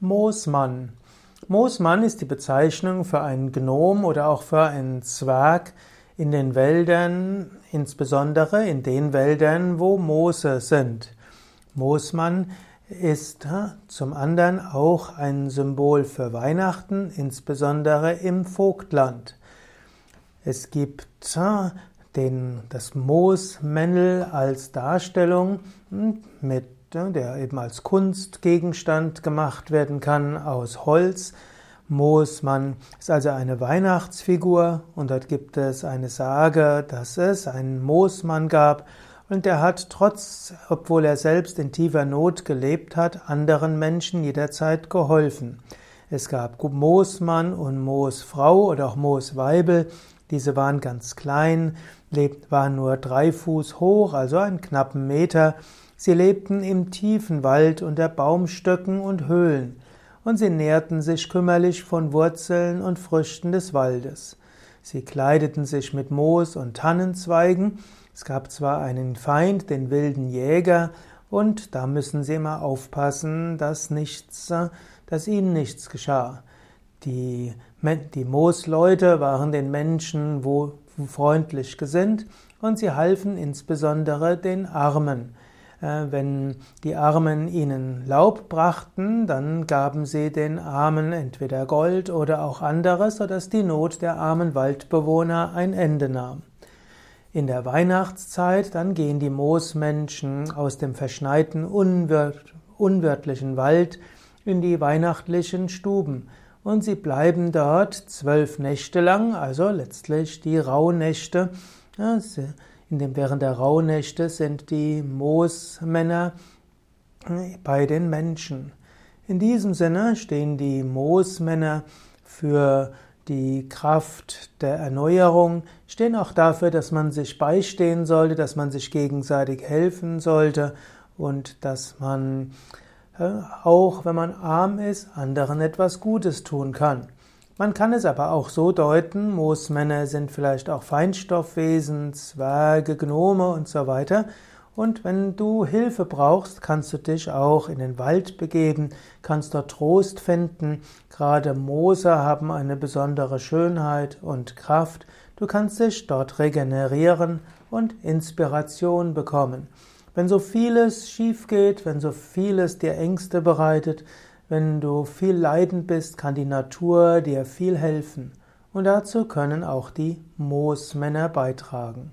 Moosmann. Moosmann ist die Bezeichnung für einen Gnom oder auch für einen Zwerg in den Wäldern, insbesondere in den Wäldern, wo Moose sind. Moosmann ist zum anderen auch ein Symbol für Weihnachten, insbesondere im Vogtland. Es gibt den, das Moosmännel als Darstellung hm, mit der eben als Kunstgegenstand gemacht werden kann aus Holz. Moosmann ist also eine Weihnachtsfigur und dort gibt es eine Sage, dass es einen Moosmann gab und der hat trotz, obwohl er selbst in tiefer Not gelebt hat, anderen Menschen jederzeit geholfen. Es gab Moosmann und Moosfrau oder auch Moosweibel. Diese waren ganz klein, waren nur drei Fuß hoch, also einen knappen Meter Sie lebten im tiefen Wald unter Baumstöcken und Höhlen, und sie nährten sich kümmerlich von Wurzeln und Früchten des Waldes. Sie kleideten sich mit Moos und Tannenzweigen. Es gab zwar einen Feind, den wilden Jäger, und da müssen sie immer aufpassen, dass nichts, dass ihnen nichts geschah. Die, die Moosleute waren den Menschen wo freundlich gesinnt und sie halfen insbesondere den Armen. Äh, wenn die Armen ihnen Laub brachten, dann gaben sie den Armen entweder Gold oder auch anderes, sodass die Not der armen Waldbewohner ein Ende nahm. In der Weihnachtszeit dann gehen die Moosmenschen aus dem verschneiten, unwirtlichen Wald in die weihnachtlichen Stuben und sie bleiben dort zwölf Nächte lang, also letztlich die Rauhnächte. In dem, während der Rauhnächte sind die Moosmänner bei den Menschen. In diesem Sinne stehen die Moosmänner für die Kraft der Erneuerung, stehen auch dafür, dass man sich beistehen sollte, dass man sich gegenseitig helfen sollte und dass man äh, auch, wenn man arm ist, anderen etwas Gutes tun kann. Man kann es aber auch so deuten, Moosmänner sind vielleicht auch Feinstoffwesen, Zwerge, Gnome und so weiter. Und wenn du Hilfe brauchst, kannst du dich auch in den Wald begeben, kannst dort Trost finden. Gerade Moose haben eine besondere Schönheit und Kraft. Du kannst dich dort regenerieren und Inspiration bekommen. Wenn so vieles schief geht, wenn so vieles dir Ängste bereitet, wenn du viel leidend bist, kann die Natur dir viel helfen. Und dazu können auch die Moosmänner beitragen.